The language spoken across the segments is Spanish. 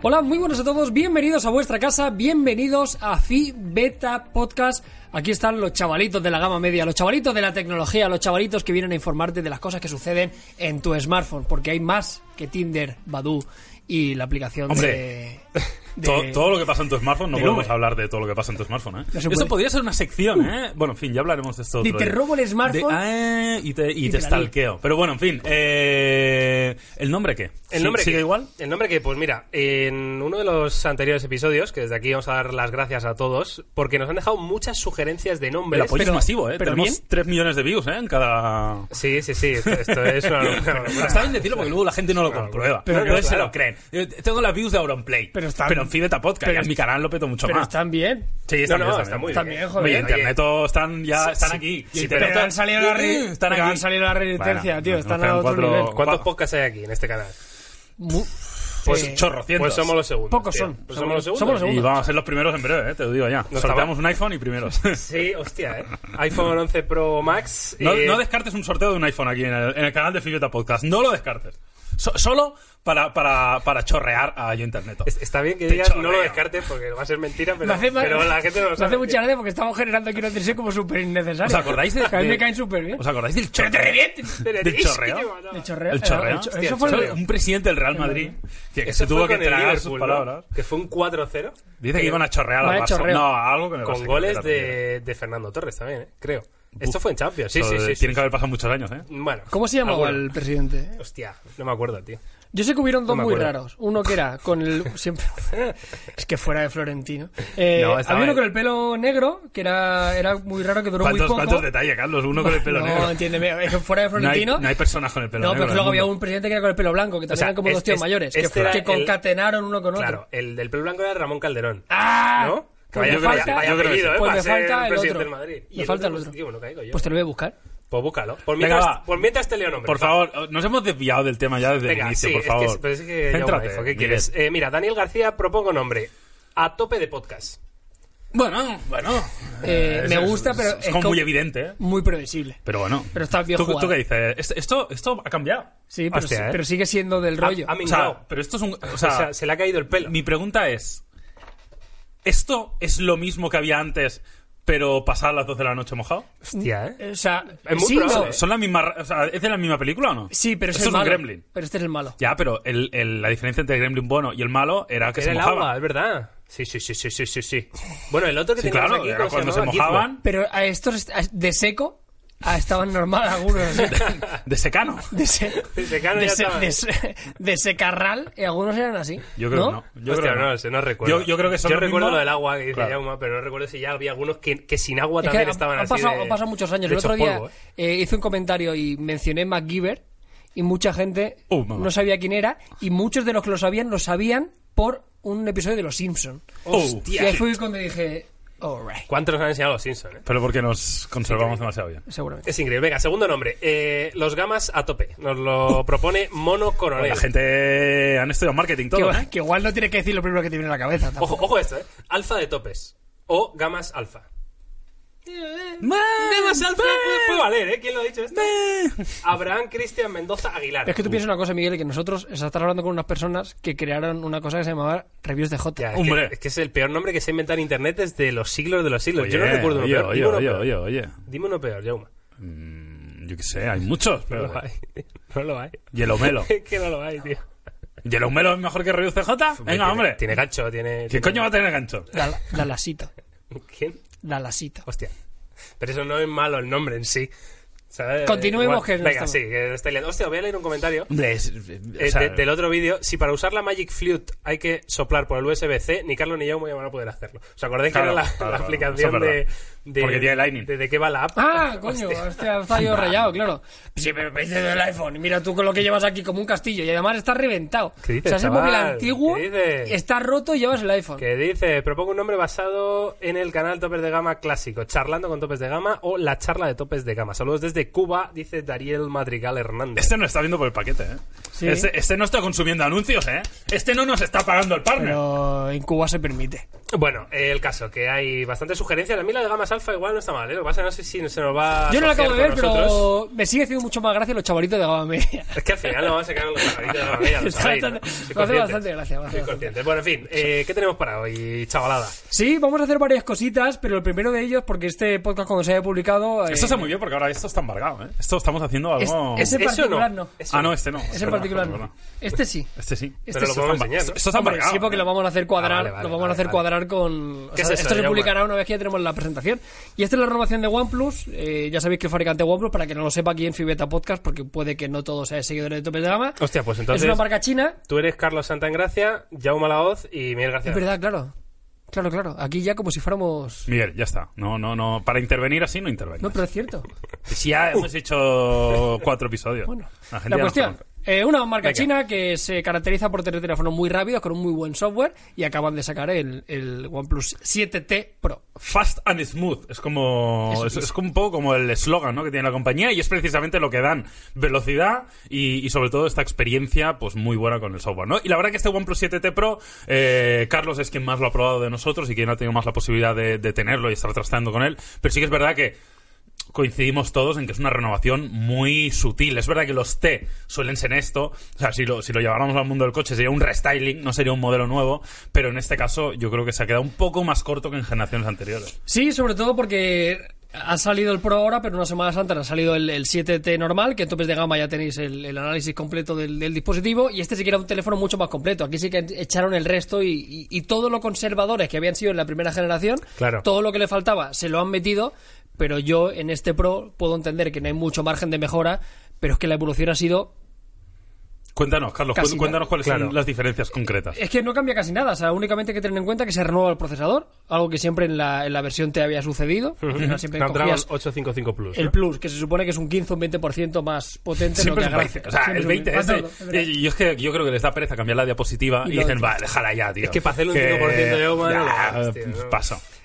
Hola, muy buenos a todos, bienvenidos a vuestra casa, bienvenidos a Fi Beta Podcast. Aquí están los chavalitos de la gama media, los chavalitos de la tecnología, los chavalitos que vienen a informarte de las cosas que suceden en tu smartphone, porque hay más que Tinder, Badoo y la aplicación Hombre. de... de- Todo, todo lo que pasa en tu smartphone, no de podemos hablar de todo lo que pasa en tu smartphone, ¿eh? No Eso podría ser una sección, ¿eh? Bueno, en fin, ya hablaremos de esto otro te día. robo el smartphone. De- ah, y te, y y te te stalkeo. Pero bueno, en fin. Eh, ¿El nombre qué? El ¿Sí- nombre ¿Sigue que, igual? El nombre que, pues mira, en uno de los anteriores episodios, que desde aquí vamos a dar las gracias a todos, porque nos han dejado muchas sugerencias de El nombres. apoyo pero- es masivo, ¿eh? pero Tenemos bien. 3 millones de views, ¿eh? En cada... Sí, sí, sí, esto, esto es una locura. Está bien decirlo porque luego la gente no lo comprueba. Pero Pero no, se lo creen. Eh, Tengo las views de Auronplay. Pero están- en Fibeta Podcast. pero y en mi canal lo peto mucho Pero más. están bien. Sí, están No, bien, no, están está bien. Están bien. joder. Oye, internet están ya sí, están sí. aquí. Sí, Internet- Pero han salido la re- están pero aquí. han salido la resistencia, Bueno, tío, nos están a otro cuatro- nivel. ¿Cuántos podcasts hay aquí en este canal? Pues eh, chorrocientos. Pues somos los segundos. Pocos tío. son. Pues somos los segundos. Somos los Y segundos. vamos a ser los primeros en breve, ¿eh? te lo digo ya. No Sorteamos estaba- un iPhone y primeros. Sí, hostia, ¿eh? iPhone 11 Pro Max. no, eh, no descartes un sorteo de un iPhone aquí en el, en el canal de Fibeta Podcast. No lo descartes. So- solo para, para, para chorrear a yo internet. es- Está bien que Te digas no lo chorreo. descartes porque va a ser mentira, pero, Me hace, pero la gente no lo me sabe. hace mucha gracia porque estamos generando aquí noticias como súper innecesarias. ¿Os acordáis de- Que a mí de- me caen súper bien. ¿Os acordáis del Pero te chorreo? revientes. ¿Del chorreo? te mataba. El chorreo. ¿El chorreo? Hostia, Eso fue el chorreo. Un presidente del Real Madrid que, que se tuvo que tragar sus Liverpool, ¿no? palabras. Que fue un 4-0. Dice que iban a chorrear al Barça. chorreo. No, algo que me Con goles de, de Fernando Torres también, ¿eh? creo. Esto fue en Champions, sí, sí, sí. sí, Tienen que haber pasado muchos años, ¿eh? Bueno. ¿Cómo se llamaba el presidente? Hostia, no me acuerdo, tío. Yo sé que hubieron dos me muy raros. Uno que era con el. Siempre. es que fuera de Florentino. Eh, No, había uno con el pelo negro, que era, era muy raro, que duró muy ¿Cuántos, poco. cuántos detalles, Carlos? Uno con el pelo no, negro. entiéndeme. Es que fuera de No hay, Florentino. no hay personas con el pelo No, negro. pero en luego el había un presidente que era con el pelo blanco, que también sea, eran como es- dos tíos es- mayores, este que, que el- concatenaron uno con otro. Claro, el del pelo blanco era Ramón Calderón. ¡Ah! ¿No? Pues me falta-. ¿eh? Pues me falta el otro. del Madrid. Y Me falta el otro. Pues te lo voy a buscar. Pues búscalo. Por mientras, va. por mientras te leo nombres. Por favor, nos hemos desviado del tema ya desde Venga, el inicio, sí, por es que- favor. pero es que, Céntrate, ¿qué quieres? Eh, mira, Daniel García propongo nombre. A tope de podcast. Bueno, bueno. Eh, me gusta, pero Es, es como muy evidente, ¿eh? Muy previsible. Pero bueno. Pero está bien ¿Tú, jugado. ¿Tú qué dices? Esto, esto, ha cambiado. Sí, pero, Hostia, sí- ¿eh? pero sigue siendo del rollo. Ha, ha O sea, pero esto es un... O sea, se le ha caído el pelo. mi pregunta es... ¿Esto es lo mismo que había antes, pero pasar las 12 de la noche mojado? Hostia, ¿eh? O sea, Es muy sí, no. ¿Son la misma... O sea, ¿es de la misma película o no? Sí, pero es Esto el es un malo. gremlin. Pero este es el malo. Ya, pero el, el- la diferencia entre el gremlin bueno y el malo era que Era se el mojaba. agua, es verdad. Sí, sí, sí, sí, sí, sí, sí. Bueno, el otro que Sí, claro, aquí, era ¿cómo cuando se llamaba? mojaban Pero a estos de seco ah, estaban normal algunos. así. de secano. De, se- De secano de se- de de secarral y algunos eran así. Yo creo ¿no? que no. Yo Hostia, creo que no, no. recuerdo. Yo- yo creo que son Yo lo recuerdo mismo. lo del agua que dice Claro. Pero no recuerdo si ya había algunos que, que sin agua Es también estaban han así pasado, de- han pasado muchos años. de El otro día polvo, ¿eh? eh, hice un comentario y mencioné MacGyver y mucha gente Uh, no sabía quién era y muchos de los que lo sabían lo sabían por un episodio de Los Simpson. Hostia. Y ahí fue cuando dije, alright, ¿Cuántos nos han enseñado los Simpsons? eh? Pero porque nos conservamos demasiado bien. seguramente. Es increíble. Venga, segundo nombre. Eh, los gamas a tope. Nos lo propone Mono Coronel. La gente han estudiado marketing todo, ¿eh? que igual no tiene que decir lo primero que te viene a la cabeza. Ojo, ojo esto, ¿eh? Alfa de topes. O gamas alfa. Gamas alfa. Puede, puede valer, ¿eh? ¿Quién lo ha dicho esto? Abraham Cristian Mendoza Aguilar. Es que tú piensas una cosa, Miguel, que nosotros estás hablando con unas personas que crearon una cosa que se llamaba Reviews de J. Ya, es, Hombre. Que, es que es el peor nombre que se ha inventado en internet desde los siglos de los siglos. Oye, Yo no recuerdo uno oye, peor. oye, Dime uno oye, peor. oye, oye. Dime uno peor, Jauma. Mm, Yo qué sé, hay muchos. No Pero... lo hay. No lo hay. Yellow Melo. Es que no lo hay, tío. ¿Yellow Melo es mejor que Reviews CJ? Venga, Tiene- hombre. Tiene gancho, tiene... ¿Qué coño va a tener gancho? La, la lasito. ¿Quién? La lasito. Hostia. Pero eso no es malo el nombre en sí. ¿sabes? Continuemos, Igual- que Venga, estamos- sí, que estoy liando. Hostia, voy a leer un comentario. Es- eh, o sea, de- del otro vídeo, si para usar la Magic Flute hay que soplar por el USB-C, ni Carlos ni yo van a poder hacerlo. ¿Os acordáis Claro, que era la, claro, la claro. aplicación de, verdad. De- Porque tiene Lightning. de, de qué va la app? Ah, coño, hostia, está yo rayado, claro. Sí, pero me dice del iPhone. Y mira tú con lo que llevas aquí como un castillo. Y además está reventado. ¿Qué dices, o sea, ese chaval? móvil antiguo ¿Qué dices? está roto y llevas el iPhone. Que dice, propongo un nombre basado en el canal Topes de Gama clásico, charlando con Topes de Gama o la charla de Topes de Gama. Saludos desde Cuba, dice Dariel Madrigal Hernández. Este no está viendo por el paquete, ¿eh? Sí. Este, este no está consumiendo anuncios, ¿eh? Este no nos está pagando el partner. Pero en Cuba se permite. Bueno, el caso, que hay bastantes sugerencias. A mí la de Alfa igual no está mal, ¿eh? Lo que pasa es que no sé si se nos va a Yo no lo acabo de ver, pero me sigue haciendo mucho más gracia los chavalitos de gama media. Es que al final no vamos a con los pajaritos de Gama Media, lo Está sabéis, ¿no? bastante- Soy me hace bastante gracia, Soy consciente. Bueno, en fin, eh, ¿qué tenemos para hoy, chavalada? Sí, vamos a hacer varias cositas, pero el primero de ellos, porque este podcast cuando se haya publicado... eh, Esto está muy bien porque ahora esto está embargado, ¿eh? Esto estamos haciendo es- algo... ese en ¿Eso particular no? Ah, no, este no. Ese Es en particular es no. Este sí. Este sí. Este Pero sí. lo podemos Esto enseñar, está- embargado. sí, porque lo vamos a hacer cuadrar, Ah, vale, vale, lo vamos a hacer vale. cuadrar con. o ¿Qué sea, es eso, esto se publicará una vez que ya tenemos la presentación. Y esta es la renovación de OnePlus. Eh, ya sabéis que el fabricante OnePlus, para que no lo sepa aquí en Fibeta Podcast, porque puede que no todos sean seguidores de Topes de Gama. Hostia, pues entonces... es una marca china. Tú eres Carlos Santagracia, Jaume Laoz y Miguel García. Es verdad, claro. Claro, claro. Aquí ya como si fuéramos. Miguel, ya está. No, no, no. Para intervenir así no intervenir. No, pero es cierto. Si ya hemos hecho cuatro episodios. Bueno, La gente la cuestión. Eh, una marca Venga. china que se caracteriza por tener teléfonos muy rápidos, con un muy buen software, y acaban de sacar el, el OnePlus 7T Pro. Fast and smooth. Es como. Es, como un poco como el eslogan ¿no? que tiene la compañía y es precisamente lo que dan velocidad y, y sobre todo esta experiencia pues muy buena con el software. ¿no? Y la verdad que este OnePlus 7T Pro, eh, Carlos es quien más lo ha probado de nosotros y quien ha tenido más la posibilidad de, de tenerlo y estar trasteando con él. Pero sí que es verdad que coincidimos todos en que es una renovación muy sutil. Es verdad que los T suelen ser esto. O sea, si lo, si lo lleváramos al mundo del coche sería un restyling, no sería un modelo nuevo. Pero en este caso yo creo que se ha quedado un poco más corto que en generaciones anteriores. Sí, sobre todo porque ha salido el Pro ahora, pero unas semanas antes ha salido el, el 7T normal, que en topes de gama ya tenéis el, el análisis completo del, del dispositivo, y este sí que era un teléfono mucho más completo. Aquí sí que echaron el resto y, y, y todo lo conservadores que habían sido en la primera generación, Claro. todo lo que le faltaba se lo han metido, pero yo en este Pro puedo entender que no hay mucho margen de mejora, pero es que la evolución ha sido Cuéntanos, Carlos, Casi cu- cuéntanos nada. cuáles Claro. son las diferencias concretas. Es que no cambia casi nada, o sea, únicamente hay que tener en cuenta que se renueva el procesador, algo que siempre en la, en la versión T había sucedido. Siempre Snapdragon cogías 855 Plus. el ¿no? Plus, que se supone que es un 15 o un 20% más potente Siempre lo que 20. gráfica. O sea, Siempre el es un 20 más ese. todo, es verdad. Y es que yo creo que les da pereza cambiar la diapositiva Y dicen, va, déjala ya, tío. Es que para hacerle un 5% de agua, no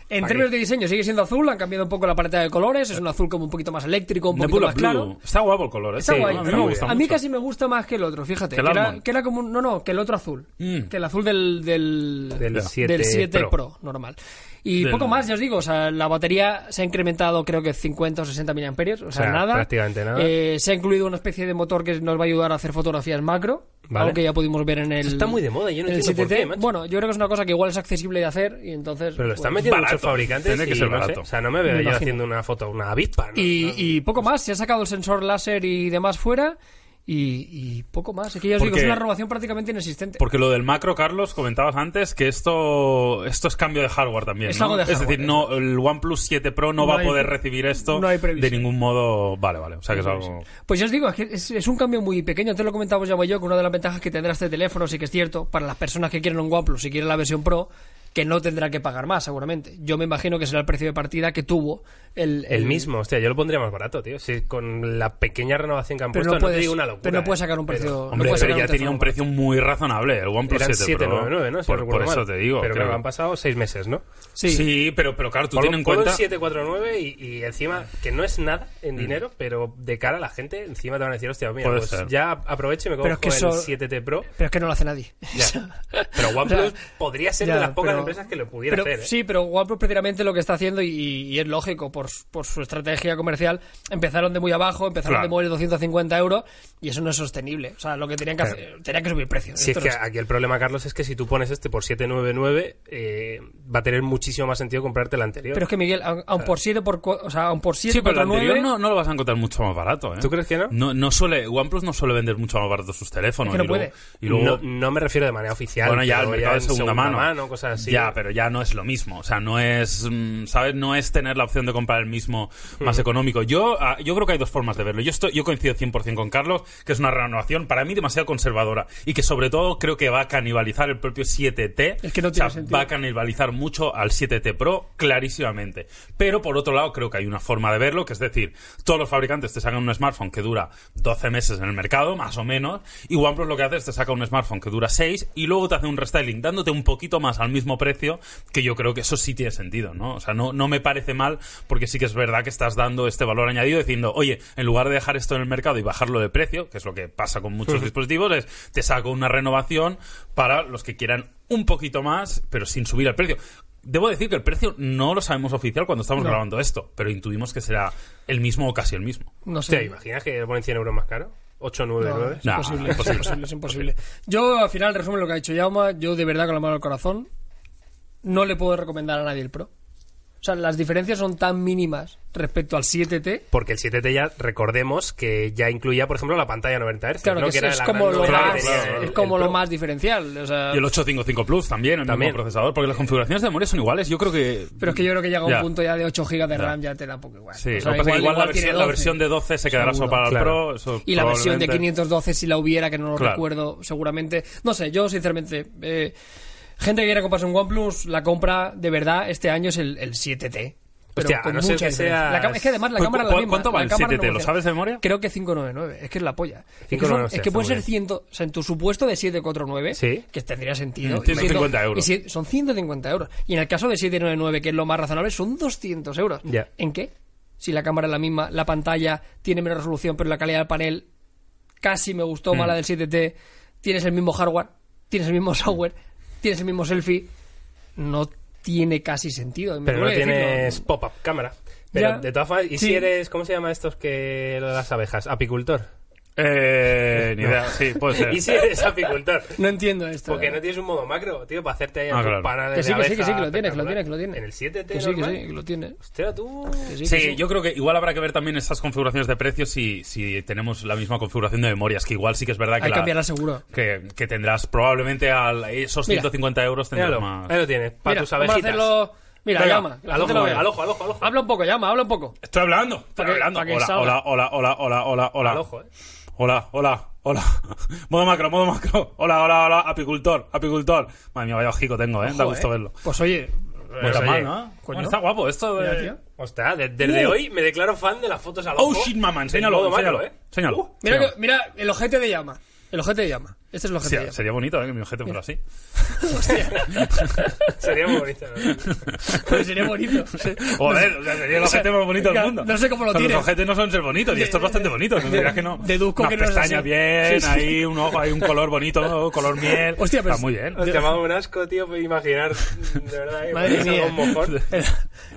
En ¿Para términos de diseño sigue siendo azul, han cambiado un poco la paleta de colores, es un azul como un poquito más eléctrico, un poquito Nebula más Blue. claro. Está guapo el color, ¿eh? Está Sí, guay. A mí pero me gusta a mí mucho. casi me gusta más que el otro, fíjate. Que el Que era, que era como un, no, no, que el otro azul. Mm. Que el azul del del, Del del 7 7 Pro. Pro. normal. Y Del- poco más, ya os digo, o sea, la batería se ha incrementado creo que 50 o 60 mAh, o sea, O sea, nada. prácticamente nada. Eh, se ha incluido una especie de motor que nos va a ayudar a hacer fotografías macro, Vale. algo que ya pudimos ver en el Eso está muy de moda, yo no entiendo por 7T. qué, macho. Bueno, yo creo que es una cosa que igual es accesible de hacer y entonces Pero lo están pues, metiendo barato. muchos fabricantes Tiene que ser no sé, barato. O sea, no me veo Me yo imagino. haciendo una foto, una avispa. ¿no? Y, y poco más, se ha sacado el sensor láser y demás fuera. Y, y poco más. Es que ya os digo, es una renovación prácticamente inexistente. Porque lo del macro, Carlos, comentabas antes que esto esto es cambio de hardware también. Es ¿no? algo de es hardware, decir, no, el OnePlus 7 Pro no, No va a poder recibir esto no hay de ningún modo. Vale, vale. O sea que es algo. Pues ya os digo, es, que es, es un cambio muy pequeño. Antes lo comentábamos ya yo, que una de las ventajas que tendrá este teléfono, sí que es cierto, para las personas que quieren un OnePlus, si quieren la versión Pro, que no tendrá que pagar más, seguramente. Yo me imagino que será el precio de partida que tuvo el, El mismo, hostia, yo lo pondría más barato, tío. Si con la pequeña renovación que han Pero puesto, no no, puedes, te digo una locura. pero no puedes ¿eh? sacar un precio. Pero- no Hombre, puedes pero ya tenía un precio muy razonable. El OnePlus Eran 7 Pro. 799, ¿no? Si por no por eso mal. te digo. Pero creo. que han pasado seis meses, ¿no? Sí. Sí, pero, pero claro, tú ten en cuenta. 749 y, y encima, que no es nada en dinero, pero de cara a la gente, encima te van a decir, hostia, mira, Puede pues ser. ya aprovecho y me cojo es que el eso- 7T Pro. Pero es que no lo hace nadie. Ya. Pero OnePlus O sea, podría ser ya, de las pocas pero- empresas que lo pudiera Pero, hacer. ¿eh? Sí, pero OnePlus precisamente lo que está haciendo, y, y es lógico por, su- por su estrategia comercial, empezaron de muy abajo, empezaron Claro. de móviles 250 euros, y eso no es sostenible. O sea, lo que tenían que Claro. hacer, tenían que subir precios. Si es que no es- aquí el problema, Carlos, es que si tú pones este por 799, eh, va a tener muchísimo más sentido comprarte el anterior. Pero es que Miguel, aun, aun por 7 por o sea, aun por 7 Sí, pero el anterior 9, no, no lo vas a encontrar mucho más barato, ¿eh? ¿Tú crees que no? No, no suele, OnePlus no suele vender mucho más barato sus teléfonos. Es que no y luego, puede. y luego- no, no me refiero de manera oficial. Bueno, ya, pero el mercado de segunda mano. cosas así. Ya, pero ya no es lo mismo. O sea, no es, mm, ¿sabes? No es tener la opción de comprar el mismo más económico. Yo, ah, yo creo que hay dos formas de verlo. Yo, estoy, yo coincido 100% con Carlos, que es una renovación para mí demasiado conservadora y que sobre todo creo que va a canibalizar el propio 7T. Es que no O sea, tiene sentido. va a canibalizar mucho al 7T Pro, clarísimamente. Pero por otro lado, creo que hay una forma de verlo, que es decir, todos los fabricantes te sacan un smartphone que dura 12 meses en el mercado, más o menos, y OnePlus lo que hace es te saca un smartphone que dura 6 y luego te hace un restyling dándote un poquito más al mismo precio, que yo creo que eso sí tiene sentido, ¿no? O sea, no, no me parece mal, porque sí que es verdad que estás dando este valor añadido diciendo, oye, en lugar de dejar esto en el mercado y bajarlo de precio, que es lo que pasa con muchos dispositivos, es te saco una renovación para los que quieran un poquito más, pero sin subir el precio. Debo decir que el precio no lo sabemos oficial cuando estamos No. grabando esto, pero intuimos que será el mismo o casi el mismo. No ¿Te sé. imaginas que le ponen 100 euros más caro? 8, 9, No, 9. es Nah, imposible, es imposible. imposible, es imposible. Yo, al final, resumen lo que ha dicho Yauma. Yo, de verdad, con la mano al corazón, no le puedo recomendar a nadie el Pro. O sea, las diferencias son tan mínimas respecto al 7T. Porque el 7T ya, recordemos que ya incluía, por ejemplo, la pantalla 90 Hz. Claro, ¿no? que, es, la como lo más, es como lo diferencial. O sea, Y el 855 Plus también, el También. mismo procesador, porque las configuraciones de memoria son iguales. Yo creo que. pero es que yo creo que llega a un Ya. punto ya de 8 GB de Ya. RAM, ya te da un poco igual. Sí, O sea, lo que pasa es que igual, la, tiene versión, la 12. versión de 12 se quedará solo para el claro. Pro. eso Y la versión de probablemente- 512, si la hubiera, que no lo Claro. recuerdo, seguramente. No sé, yo sinceramente. eh, gente que quiera comprarse un OnePlus, la compra de verdad este año es el, el 7T. Pero Hostia, con no mucha que seas- La es que además la ¿Cu- cámara es la misma. cuánto va el cámara 7T? ¿Lo negocia- sabes de memoria? Creo que 599. Es que es la polla. Es que, 599, son- es que puede ser bien. 100. O sea, en tu supuesto de 749, Sí. que tendría sentido. Mm, y 150 siendo- euros. y si- son 150 euros. Y en el caso de 799, que es lo más razonable, son 200 euros. Ya. ¿En qué? Si la cámara es la misma, la pantalla tiene menos resolución, pero la calidad del panel casi me gustó Mm. más la del 7T. Tienes el mismo hardware, tienes el mismo software, tienes el mismo selfie. No tiene casi sentido. Pero no tienes pop-up cámara. Pero Ya. de todas formas, ¿y Sí. si eres, ¿cómo se llama estos que lo de las abejas? Apicultor. Eh, ni idea, sí, puede ser. ¿Y si eres apicultor? No entiendo esto. Porque no tienes un modo macro, tío, para hacerte ahí Ah, claro. panales Que sí, que sí, que sí, que lo tiene, que lo espectacular. tiene, que lo tiene. En el 7T Que sí, que sí, que lo tiene. Hostia, tú... Que sí, Sí, que sí. yo creo que igual habrá que ver también estas configuraciones de precios si, si tenemos la misma configuración de memorias, que igual sí que es verdad que, Hay que la- cambiarla seguro. que, que tendrás probablemente a esos Mira. 150 euros tendrás Míralo, más. ahí lo tienes, para Mira, tus vamos a abejitas. hacerlo... Mira, Venga, llama. la al ojo, al ojo, al ojo, al ojo. Habla un poco, llama, habla un poco. Estoy hablando, estoy hablando. Hola, hola, hola, hola, hola, hola, hola. Al ojo, eh. Hola, hola, hola. Modo macro, modo macro. Hola, hola, hola. Apicultor, apicultor. Madre mía, vaya ojico tengo, ¿eh? da gusto eh. verlo. Pues oye, No está oye, mal, ¿no? coño. Bueno, está guapo esto de... mira, tío. Hostia, de- desde Uh. hoy me declaro fan de las fotos al Oh, ojo. shit, mamá, enséñalo, modo enséñalo. macro, ¿eh? Enséñalo. Uh, Mira, Enséñalo. que- mira el ojete de llama. El ojete de llama. Este es el ojete Hostia, de llama. sería bonito, ¿eh? Que mi objeto fuera así. sería muy bonito. ¿no? Pues sería bonito. Joder, o sea, sería el ojete más bonito del mundo. no sé cómo lo O sea, tienes. Los ojetes no son ser bonitos, y esto es bastante bonito. No dirás que no. Deduzco que no es así. bien, Sí, sí. ahí un ojo, hay un color bonito, color miel. Hostia, pero- Está muy bien. Hostia, me un asco, tío, por imaginar, de verdad, eh, Madre mía. algo un. El,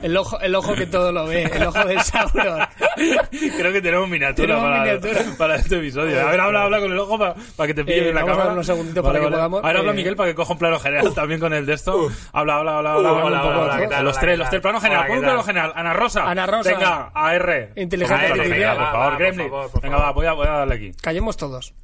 el ojo, el ojo que todo lo ve. El ojo del Sauron. Creo que tenemos miniatura, Tenemos para, miniatura. para este episodio. A ver, habla, habla con el ojo para, para que te pille Eh, bien la vamos a cámara. unos segunditos para que podamos, Ahora habla eh, Miguel para que coja un plano general también con el de esto. Habla, habla, habla, habla. Uh, habla. Los tres, ¿qué los tres planos Hola, general. ¿qué Pon un plano general. Ana Rosa. Ana Rosa. Venga, AR. Inteligencia artificial. Por favor, Gremlin. por favor, por Venga, va, voy a, voy a darle aquí. Callemos todos.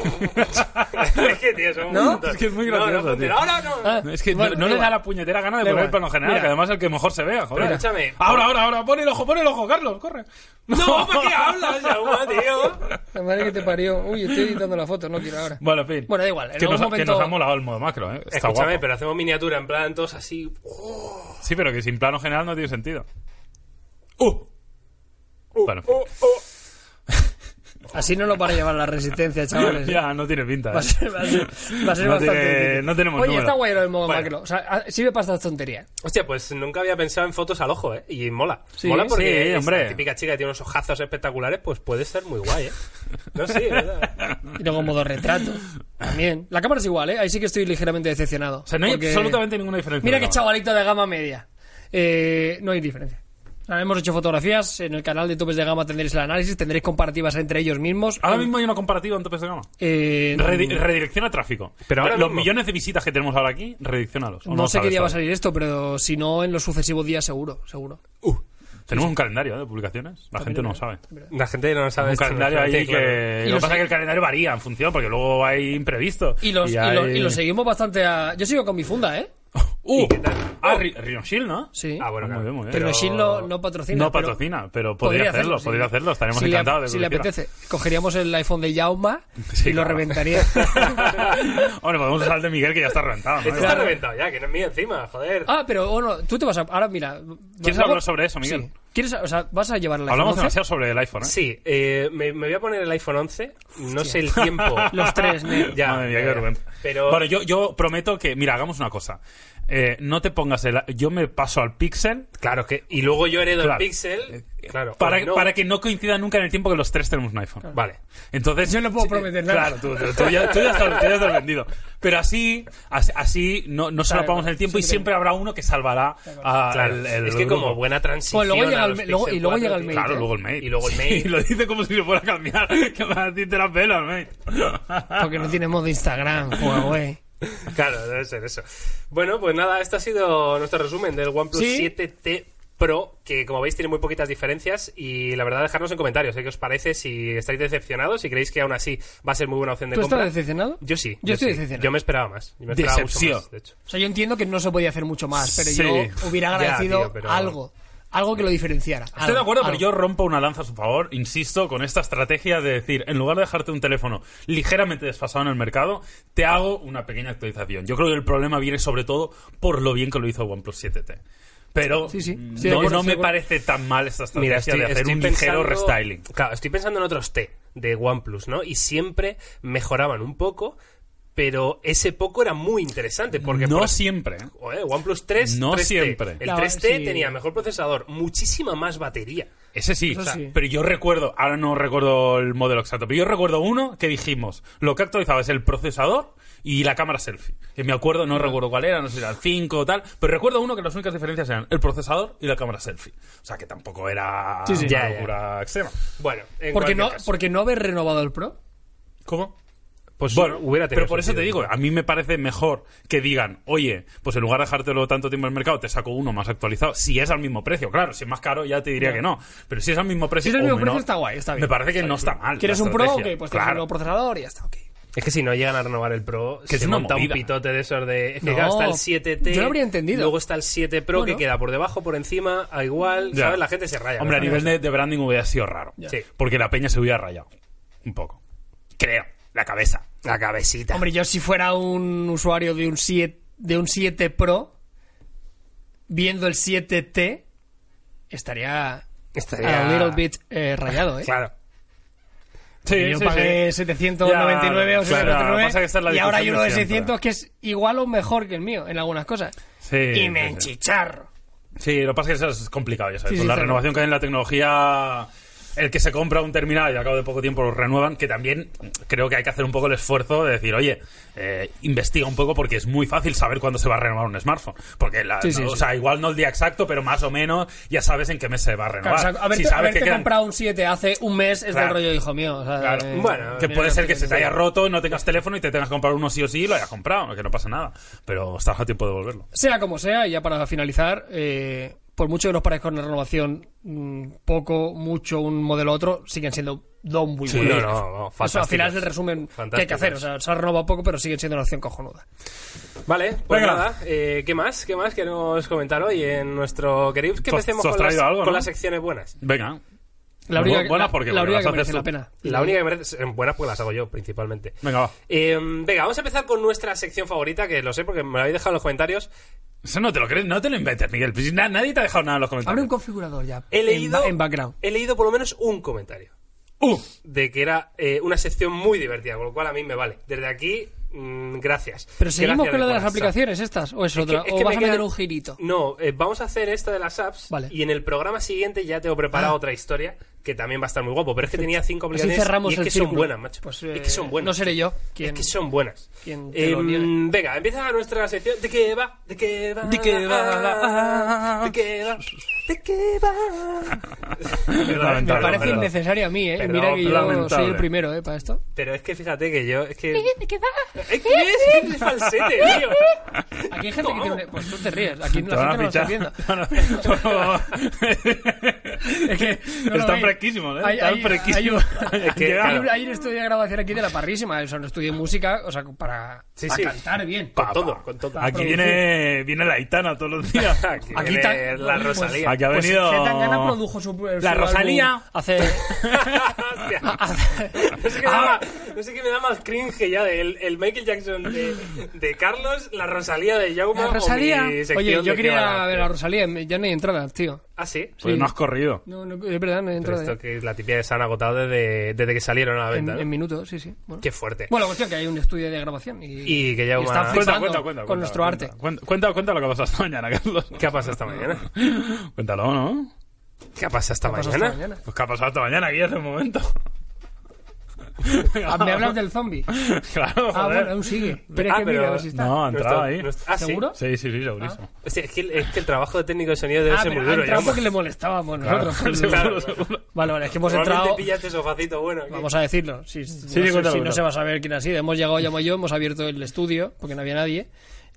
Es que, tío, son un ¿No? Es que es muy No, no gracioso, funciona. tío. Ahora no. Ah, Es que bueno, no, no le da la puñetera gana de poner el plano general, Mira. que además es el que mejor se vea, joder. Escúchame. Ahora, ahora, ahora, pon el ojo, pon el ojo, Carlos, corre. No, ¿para qué hablas, Jaume, tío? La madre que te parió. Uy, estoy editando la foto, no quiero ahora. Bueno, en fin. Bueno, da igual. En Que nos, ha- que nos ha molado el modo macro, ¿eh? Está Escúchame, guapo. pero hacemos miniatura, en plan, todos así. Sí, pero que sin plano general no tiene sentido. Uh. Bueno, en fin. Así no lo para llevar la resistencia, chavales. ya no tiene pinta. Va a ¿eh? ser, va a ser, va a ser No bastante tiene- no tenemos Oye, número. está guay lo del modo Bueno. macro. O sea, ah, sirve para estas tonterías. Hostia, pues nunca había pensado en fotos al ojo, ¿eh? Y mola. Sí, mola porque sí, es hombre. la típica chica que tiene unos ojazos espectaculares, pues puede ser muy guay, ¿eh? No sé, ¿verdad? Y luego modo retrato. También. La cámara es igual, ¿eh? Ahí sí que estoy ligeramente decepcionado. O sea, no hay Porque- absolutamente ninguna diferencia. Mira cámara. chavalito de gama media. Eh, no hay diferencia. Hemos hecho fotografías. En el canal de topes de gama tendréis el análisis, tendréis comparativas entre ellos mismos. Ahora mismo hay una comparativa en topes de gama. Eh, Redi- redirecciona tráfico. Pero ahora los mismo. millones de visitas que tenemos ahora aquí, redireccionalos. ¿o no sé qué día va a salir esto, pero si no, en los sucesivos días seguro, seguro. O Tenemos un calendario ¿eh? de publicaciones. La gente no lo sabe. La gente no sabe Un esto, calendario no ahí que. Lo que pasa es que el calendario varía en función, porque luego hay imprevisto. Y los, y, hay- lo- y los seguimos bastante a... Yo sigo con mi funda, ¿eh? ¡Uh! ¿Y qué tal? Ah, Ri- Rhino Shield, ¿no? Sí. Ah, bueno, muy claro. bien, muy bien. pero Shin no, no patrocina. no pero patrocina, pero podría, hacerlo, sí. podría hacerlo. Estaremos Si le- encantados de que Si lo le hiciera. apetece, cogeríamos el iPhone de Yauma Sí, y lo claro. reventaría. Hombre, podemos usar el de Miguel que ya está reventado. ¿no? Este está reventado ya, que no es mío encima, joder. ah, pero bueno, tú te vas a... Ahora, mira... ¿Quieres hablar sobre eso, Miguel? Sí. ¿Quieres, o sea, vas a llevar el iPhone Hablamos 11? demasiado sobre el iPhone, ¿eh? Sí, eh, me, me voy a poner el iPhone 11. No sé el tiempo. Los tres, ¿no? Ya, Madre mía, ya, qué ya. vergüenza. Pero Bueno, yo, yo prometo que, mira, hagamos una cosa. Eh, no te pongas el. Yo me paso al Pixel claro que y luego yo heredo Claro. el Pixel, claro, para, no. para que no coincida nunca en el tiempo que los tres tenemos un iPhone. Vale. Entonces. Yo no puedo prometer nada. Claro, tú, tú- tú ya, tú ya estás, tú ya estás vendido. Pero así, así, así no, no se Claro, lo pagamos en el tiempo y siempre- siempre habrá uno que salvará a Claro, el, el es que grupo. como buena transición Pues luego llega el luego- y luego 4, llega el. Mate. Claro, ¿eh? luego el Mate. Y luego el Sí, Mate. y lo dice como si se fuera a cambiar. que a ti te la pela el Mate. Porque no tiene modo Instagram, Huawei. Claro, debe ser eso. Bueno, pues nada, este ha sido nuestro resumen del OnePlus Sí. 7T Pro, que como veis tiene muy poquitas diferencias y la verdad dejarnos en comentarios ¿eh? qué os parece, si estáis decepcionados, si creéis que aún así va a ser muy buena opción de ¿Tú compra. estás decepcionado? Yo sí. Yo estoy sí. decepcionado. Yo me esperaba más. Yo me esperaba mucho Decepción. más, de hecho. O sea, yo entiendo que no se podía hacer mucho más, pero Sí. yo hubiera Ya, agradecido tío, pero- algo. Algo que lo diferenciara. Estoy de acuerdo, pero yo rompo una lanza a su favor, insisto, con esta estrategia de decir, en lugar de dejarte un teléfono ligeramente desfasado en el mercado, te hago una pequeña actualización. Yo creo que el problema viene sobre todo por lo bien que lo hizo OnePlus 7T. Pero Sí, sí. Sí, de no, acuerdo, no sí, me parece tan mal esta estrategia Mira, estoy, de hacer un pensando, ligero restyling. Claro, estoy pensando en otros T de OnePlus, ¿no? Y siempre mejoraban un poco, pero ese poco era muy interesante porque no por- siempre. ¿eh? Joder, OnePlus 3, No 3T. siempre. El Claro, 3T sí. tenía mejor procesador, muchísima más batería. Ese sí, Eso o sea, sí. pero yo recuerdo, ahora no recuerdo el modelo exacto, pero yo recuerdo uno que dijimos, lo que actualizaba es el procesador y la cámara selfie. Que me acuerdo, no recuerdo cuál era, no sé si era el 5 o tal, pero recuerdo uno que las únicas diferencias eran el procesador y la cámara selfie. O sea que tampoco era Sí, sí. una Ya, ya. locura extrema. Bueno, en ¿Por qué cualquier no, caso. por qué no haber renovado el Pro? ¿Cómo? Pues Bueno, hubiera tenido pero por eso te digo, a mí me parece mejor que digan, oye, pues en lugar de dejártelo tanto tiempo en el mercado, te saco uno más actualizado. Si es al mismo precio, claro, si es más caro ya te diría que no. Pero si es al mismo precio, Si es o mismo menor, precio está guay, está bien. Me parece que no está mal. ¿Quieres un Pro? Ok, pues tienes un claro. nuevo procesador y ya está, ok. Es que si no llegan a renovar el Pro, Que es se una monta movida. un pitote de esos de... Es que No, claro, está el 7T. yo lo habría entendido. Luego está el 7 Pro Bueno. que queda por debajo, por encima, a igual, Ya. ¿sabes? La gente se raya. Hombre, a nivel de, de branding hubiera sido raro. Sí. Porque la peña se hubiera rayado. Un poco. Creo. La cabeza. La cabecita. Hombre, yo si fuera un usuario de un 7, de un 7 Pro, viendo el 7T, estaría, Estaría- a little bit eh, rayado, ¿eh? Claro. yo pagué 799 o Ya, claro, 799 lo que pasa es que esta es la y ahora hay uno de de siempre. 600 que es igual o mejor que el mío en algunas cosas. Sí, y me sí, sí. enchicharro. Sí, lo que pasa es que eso es complicado, ya sabes. Sí, Con sí, la renovación que hay en la tecnología, el que se compra un terminal y al cabo de poco tiempo lo renuevan, que también creo que hay que hacer un poco el esfuerzo de decir, oye, eh, investiga un poco porque es muy fácil saber cuándo se va a renovar un smartphone. Porque, la, Sí, sí, no, o sí. sea, igual no el día exacto, pero más o menos ya sabes en qué mes se va a Claro, renovar. o sea, haberte, si sabes que quedan- comprado un 7 hace un mes es Claro. del rollo hijo mío. o sea, Claro. eh, Bueno, que puede no ser que se te haya roto no tengas teléfono y te tengas que comprar uno sí o sí y lo hayas comprado, que no pasa nada. Pero estás a tiempo de devolverlo. Sea como sea, y ya para finalizar, eh, por mucho que nos parezca una renovación mm, poco, mucho, un modelo otro, siguen siendo dos muy Sí, buenos. no, no, no, Eso al final es el resumen que hay que hacer. O sea, se ha renovado poco, pero siguen siendo una opción cojonuda. Vale, pues Venga. nada, eh, ¿qué más? ¿Qué más queremos comentar hoy en nuestro... ¿Queréis que ¿Tú has- empecemos con, las, algo, con no? las secciones buenas? Venga. La Bu- única, buena la- porque- la porque única que merece la pena. La única que merece... Buenas pues las hago yo, principalmente. Venga, va. Eh, venga, vamos a empezar con nuestra sección favorita, que lo sé porque me lo habéis dejado en los comentarios. Eso no te lo crees, no te lo inventes, Miguel. Pues na- nadie te ha dejado nada en los comentarios. Abre un configurador ya. He en leído, ba- En, background. he leído por lo menos un comentario ¡Uh! de que era eh, una sección muy divertida, con lo cual a mí me vale. Desde aquí, mm, gracias. Pero seguimos Gracias con lo de las aplicaciones estas, o es, Es que- otra, es o que vas me a meter un girito. No, eh, vamos a hacer esto de las apps Vale. y en el programa siguiente ya tengo preparado Ah. otra historia que también va a estar muy guapo. Pero es que tenía cinco aplicaciones cerramos y es el que son buenas, macho. Pues, es eh, que son buenas. No seré yo Es quien. que son buenas. quien te lo Em, venga, empieza nuestra sección. ¿De qué va? ¿De qué va? ¿De qué va? ¿De qué va? ¿De qué va? Perdón, Me parece perdón. innecesario a mí, ¿eh? Perdón, Mira que yo lamentable. soy el primero, ¿eh? Para esto. Pero es que fíjate que yo. Es que. ¿De qué va? Es que es, es falsete, tío. Aquí hay gente que tiene. Pues tú te ríes. Aquí Te la van a gente no lo está viendo. Es que no Están fresquísimos, ¿eh? Hay, Están hay- fresquísimos. hay- Es que, hay claro, un- hay un estudio de grabación aquí de la parrísima. O sea, un estudio de música, o sea, para, Sí, para sí. cantar bien. Con todo, con todo. Aquí producir. viene, viene la Aitana todos los días. Aquí, Aquí viene la pues- Rosalía. Aquí ha Pues venido. Zetangana produjo su, su La Rosalía. hace... No sé, qué me da más, no sé qué me da más cringe ya de el, el Michael Jackson de, de Carlos, la Rosalía de Jaume La Rosalía. o mi sección Oye, yo quería ver a Rosalía, ya no hay entradas, tío. Ah, sí. Pues Sí. no has corrido. No, no, es verdad, no hay Pero entradas. esto que la tipia se han agotado desde, desde que salieron a la En, venta. ¿no? en minutos, sí, sí. Bueno. Qué fuerte. Bueno, la cuestión es que hay un estudio de grabación y, Y que Jaume- están Cuenta, Cuenta, cuenta, cuenta. con nuestro cuenta. arte. Cuenta, cuenta, cuenta lo que ha pasado esta mañana, Carlos. ¿Qué ha pasado esta mañana? Cuéntalo, ¿no? ¿Qué ha pasado esta ¿Qué pasó mañana? esta mañana? Pues ¿qué ha pasado esta mañana aquí hace un momento? Ah, ¿Me hablas del zombie? Claro, Ah, joder. bueno, aún sigue. Pero es Ah, que pero- mira, a ver si está. No, ha entrado ahí. ah, ¿sí? ¿Seguro? Sí, sí, sí, segurísimo. Hostia, es, que, es que el trabajo de técnico de sonido debe Ah, ser pero muy ha duro. entrado Jaume. porque le molestábamos Claro, nosotros. seguro, seguro. Vale, vale, es que hemos entrado... pilla este sofacito bueno. ¿qué? Vamos a decirlo. Si, sí, no, sé- cuéntalo, si no se va a saber quién ha sido. Hemos llegado, llamo yo, hemos abierto el estudio porque no había nadie.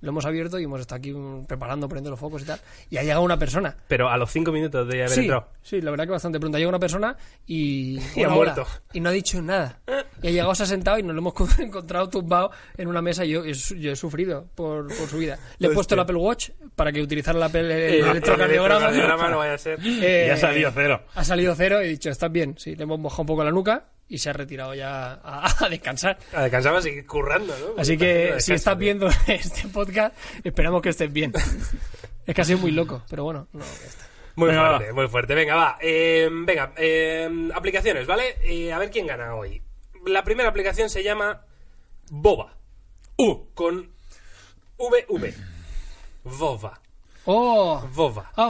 Lo hemos abierto y hemos estado aquí preparando, poniendo los focos y tal. Y ha llegado una persona. Pero a los cinco minutos de haber Sí, entrado. sí, la verdad que bastante pronto. Ha llegado una persona y. Y ha muerto. Y no ha dicho nada. Y ha llegado, se ha sentado y nos lo hemos encontrado tumbado en una mesa. Y yo, yo he sufrido por, por su vida. Le he puesto el Apple Watch para que utilizara el, Apple, el Eh, el electrocardiograma. electrocardiograma no vaya a ser. Eh, Y ha salido cero. Ha salido cero y he dicho, ¿estás bien? Sí, le hemos mojado un poco la nuca y se ha retirado ya a, a descansar. A descansar a seguir currando, ¿no? Así que si estás tío. viendo este podcast, esperamos que estés bien. Es que ha sido muy loco, pero bueno, no, ya está. Muy Venga, fuerte, muy fuerte. Venga, va. Eh, venga, eh, aplicaciones, ¿vale? Eh, a ver quién gana hoy. La primera aplicación se llama Boba. U, con VV. Vova. ¡Oh! Vova. ¡Ah,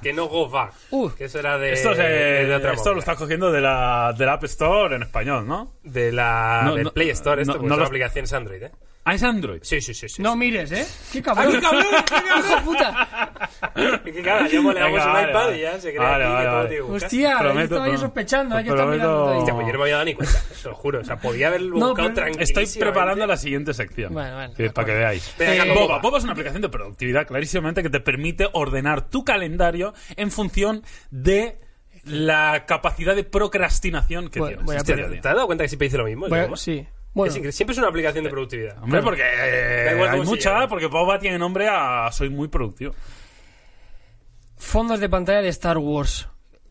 que no Gova. Uh. que eso era de, Esto, es, eh, de esto lo estás cogiendo de la, del App Store en español, ¿no? De la No, del no, Play Store, esto, no, porque no son lo- aplicaciones Android, ¿eh? Ah, es Android. Sí, sí, sí. sí. No mires, ¿eh? ¡Qué cabrón! ¡Qué cabrón, qué cabrón! ¡Hijo de puta! Es que claro, ya le damos un vale, iPad vale. y ya se cree Vale, aquí vale, que todo que buscar. Hostia, yo Prometo, estaba yo sospechando, hay que estar mirando Hostia, pues yo no me había dado ni cuenta, te lo juro. O sea, podía haberlo No, buscado pero- tranquilísimamente. Estoy preparando la siguiente sección. Bueno, bueno, Sí, de para que veáis. Eh, Boba. Boba. Es una aplicación de productividad clarísimamente que te permite ordenar tu calendario en función de la capacidad de procrastinación que Voy- tienes. poner- tío. ¿Te has dado cuenta que siempre hice lo mismo? Bueno, sí. Es Bueno, increíble. Siempre es una aplicación de productividad. Hombre, porque eh, Da igual hay cómo se mucha, llame. porque Boba tiene nombre a soy muy productivo. fondos de pantalla de Star Wars.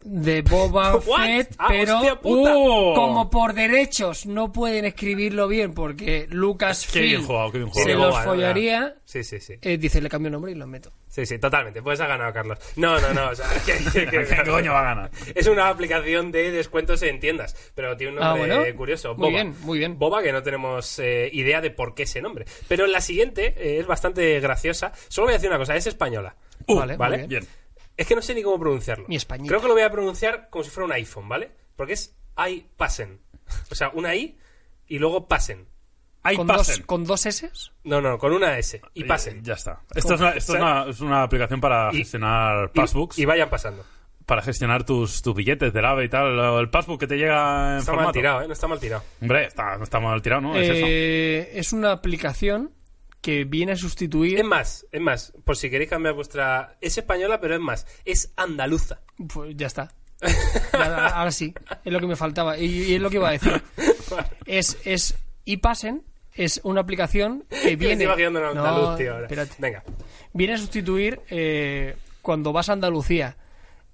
De Boba What? Fett, Ah, pero. ¡Oh! como por derechos no pueden escribirlo bien porque Qué Lucasfilm bien jugado, qué bien se. Boba, los ¿no? follaría, Sí, sí, sí. eh, dice, le cambio el nombre y lo meto. Sí, sí, totalmente. Pues ha ganado, Carlos. No, no, no. O sea, ¿Qué coño va a ganar? Es una aplicación de descuentos en tiendas, pero tiene un Ah, nombre bueno. curioso. Muy Boba. bien, muy bien. Boba, que no tenemos eh, idea de por qué ese nombre. Pero la siguiente eh, es bastante graciosa. Solo voy a decir una cosa, es española. Uh, Vale, ¿vale? muy bien. Es que no sé ni cómo pronunciarlo. Mi españita. Creo que lo voy a pronunciar como si fuera un iPhone, ¿vale? Porque es iPassen. O sea, una I y luego pasen. ¿Con pasen. dos, ¿Con dos S? No, no, con una S. Y Eh, pasen. Ya está. Esto, es una, esto es, una, es una aplicación para y- gestionar Y- passbooks, Y, vayan pasando. para gestionar tus, tus billetes del AVE y tal. El passbook que te llega en Está formato. mal tirado, ¿eh? No está mal tirado. Hombre, está, no está mal tirado, ¿no? Es eso. Eh, es una aplicación que viene a sustituir... Es más, es más, por si queréis cambiar vuestra... Es española, pero es más, es andaluza. Pues ya está. Ahora sí, es lo que me faltaba. Y, y es lo que iba a decir. Es, es iPassen, es una aplicación que Me estoy viene... un andaluz, No, tío, ahora. espérate. Venga. Viene a sustituir eh, cuando vas a Andalucía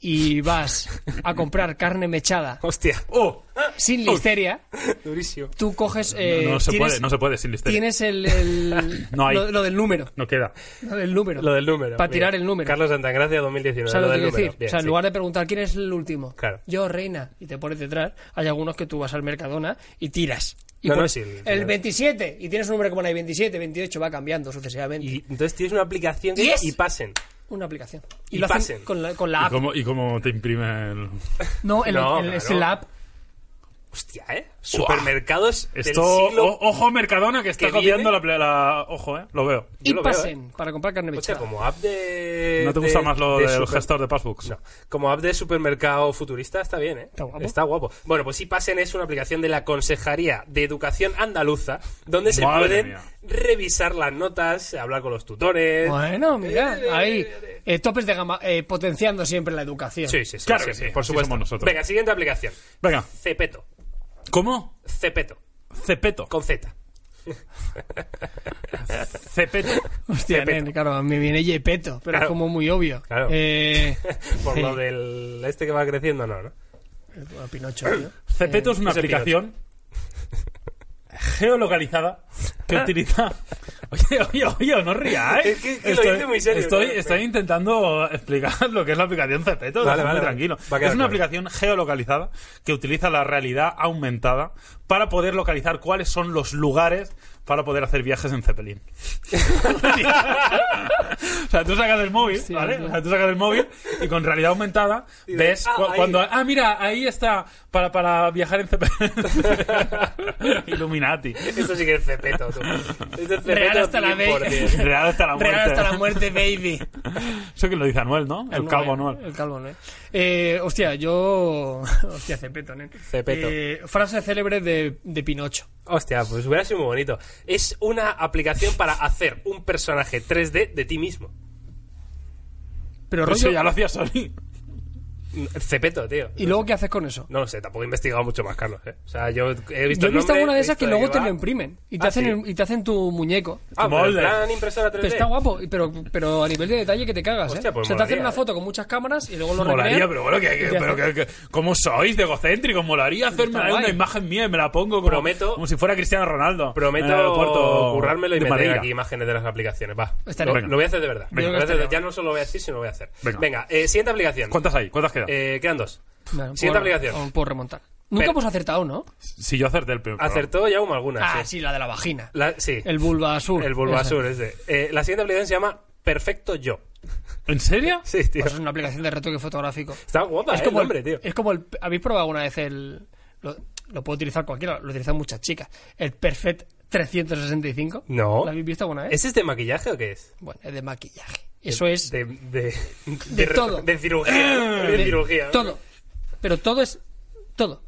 y vas a comprar carne mechada Hostia. ¡Oh! sin listeria, Durísimo. tú coges... eh, no, no se tienes, puede, no se puede sin listeria. Tienes el... el- No hay. Lo, lo del número. No queda. Lo del número. Lo del número. Para tirar el número. Carlos Santagracia 2019. ¿Sabes lo lo del número. decir? Bien, o sea, en sí. lugar de preguntar quién es el último, Claro. yo, reina, y te pones detrás, hay algunos que tú vas al Mercadona y tiras. Y No, no, pones sí, el- el 27, y tienes un número como hay 27, 28, va cambiando sucesivamente. Y entonces tienes una aplicación que y pasen. Una aplicación. Y lo hacen con la, con la ¿Y app. cómo, ¿Y cómo te imprime el...? No, el, No, el- es claro. la app. Hostia, ¿eh? Supermercados Esto... del siglo... o- ojo, Mercadona, que está que copiando viene. la, la- Ojo, eh. Lo veo. Y Yo lo veo, pasen para comprar carne Hostia, mechada. como app de... ¿No te gusta de- más lo de del super- gestor de passbooks? No. Como app de supermercado futurista está bien, ¿eh? Está guapo. Bueno, pues Pasen es una aplicación de la Consejería de Educación Andaluza donde se Madre pueden mía. revisar las notas, hablar con los tutores. Bueno, mira, ahí. Eh, topes de gama, eh, potenciando siempre la educación. Sí, sí, sí. Claro sí, que sí, Por así supuesto. somos nosotros. Venga, siguiente aplicación. Venga, Cepeto. ¿Cómo? Cepeto. Cepeto. Con Z. Cepeto. Hostia, Yepeto. nen, claro, me viene Yepeto, pero Claro. es como muy obvio. Claro. Eh, Por lo del este que va creciendo, no, ¿no? a Pinocho, tío. Cepeto es una aplicación geolocalizada que. Oye, oye, oye, no rías, ¿eh? Es que- que lo dice muy serio, Estoy, claro. estoy intentando explicar lo que es la aplicación Cepeto. Vale, vale, tranquilo. Es una claro. aplicación geolocalizada que utiliza la realidad aumentada para poder localizar cuáles son los lugares para poder hacer viajes en Zeppelin. o sea, tú sacas el móvil, Sí, ¿vale? sí. O sea, tú sacas el móvil y con realidad aumentada Y ves ah, cu- ahí. cuando... Ah, mira, ahí está para, para viajar en Zeppelin. Illuminati. Esto sí que es Cepeto, tú. Real hasta la 100%. Real hasta la muerte. Real hasta la muerte, baby. Eso que lo dice Anuel, ¿no? El calvo Anuel. El calvo Anuel. Eh, hostia, yo. Hostia, Cepeto, nen. Cepeto. Eh, frase célebre de, de Pinocho. Hostia, pues hubiera sido muy bonito. Es una aplicación para hacer un personaje 3D de ti mismo. Pero Pero rollo. eso ya lo hacía Sony. Cepeto, tío. ¿Y luego qué haces con eso? No lo sé, tampoco he investigado mucho más, Carlos. ¿eh? O sea, yo he visto Yo he visto alguna de esas que luego te lo imprimen y te, Ah, hacen ¿sí? el- y te hacen tu muñeco. Ah, en Molde. plan impresora 3D. Pero está guapo, pero, pero a nivel de detalle que te cagas, Hostia, ¿eh? pues o sea, te hacen una ¿eh? foto con muchas cámaras y luego lo Molaría, recrean. pero bueno, que, que- pero hacen- que, que- ¿cómo sois de egocéntrico? Molaría hacerme una guay. imagen mía y me la pongo como, Prometo- como si fuera Cristiano Ronaldo. Prometo currármelo y de meter Madeira. aquí imágenes de las aplicaciones. Va. Lo, voy a hacer de verdad. Venga, ya no solo lo voy a decir, sino lo voy a hacer. Venga. Siguiente aplicación. ¿Cuántas hay? ¿Cuántas quedan? Eh, quedan dos. Bueno, Siguiente puedo- aplicación. Puedo remontar. Nunca Pero- hemos acertado, ¿no? si yo acerté el primer programa. Acertó ya como algunas. Ah, sí. sí, la de la vagina. La- sí. El Bulbasur. El Bulbasur ese. Eh, la siguiente aplicación se llama Perfecto Yo. ¿En serio? Sí, tío. Pues es una aplicación de retoque fotográfico. Está guapa, es eh, como el nombre, tío. Es como el. ¿Habéis probado alguna vez el. Lo, lo puede utilizar cualquiera, lo utilizan muchas chicas. El Perfect 365. No. ¿Lo habéis visto alguna vez? ¿Ese es de maquillaje o qué es? Bueno, es de maquillaje. Eso es. De, de, De todo. De cirugía. De, de- cirugía. Todo. Pero todo es. Todo.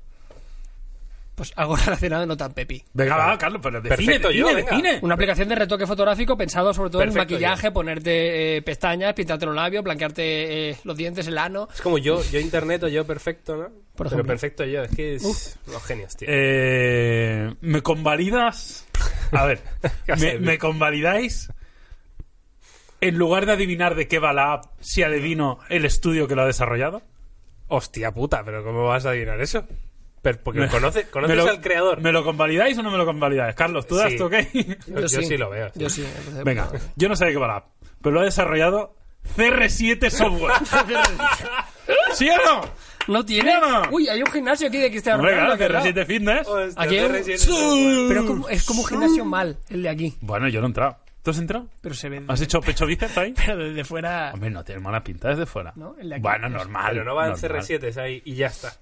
Pues algo relacionado no tan pepi. Venga, va, Carlos, pero define, Perfecto, define, yo, venga. Una aplicación de retoque fotográfico pensado sobre todo en Perfecto, maquillaje, ponerte eh, pestañas, pintarte los labios, blanquearte eh, los dientes, el ano. Es como yo, yo internet o yo perfecto, ¿no? Por Pero ejemplo. perfecto yo, es que es los genios, tío. Eh, ¿Me convalidas? A ver, ¿Qué vas a ¿me, me convalidáis? En lugar de adivinar de qué va la app, si adivino el estudio que lo ha desarrollado. Hostia puta, pero ¿cómo vas a adivinar eso? Pero porque Me- conoce, conoces me lo- al creador. ¿Me lo convalidáis o no me lo convalidáis? Carlos, ¿tú das Sí. tu ok? Yo, yo sí. lo veo. sí. Yo sí. Venga, yo no sé de qué va la app, pero lo ha desarrollado CR7 Software. ¿Sí o no? No tiene. ¿Sí o no? Uy, hay un gimnasio aquí de aquí al lado. CR7 Fitness. Hostia, Aquí hay un- CR7. Sí. Pero como- es como un gimnasio mal, el de aquí. Bueno, yo no he entrado. ¿Tú has entrado? Pero se ve. ¿Has hecho pecho bíceps ahí? Pero desde fuera. Hombre, no tiene mala pinta desde fuera. No, el de aquí. Bueno, Es- normal. Pero no va en normal. CR7 ahí y ya está.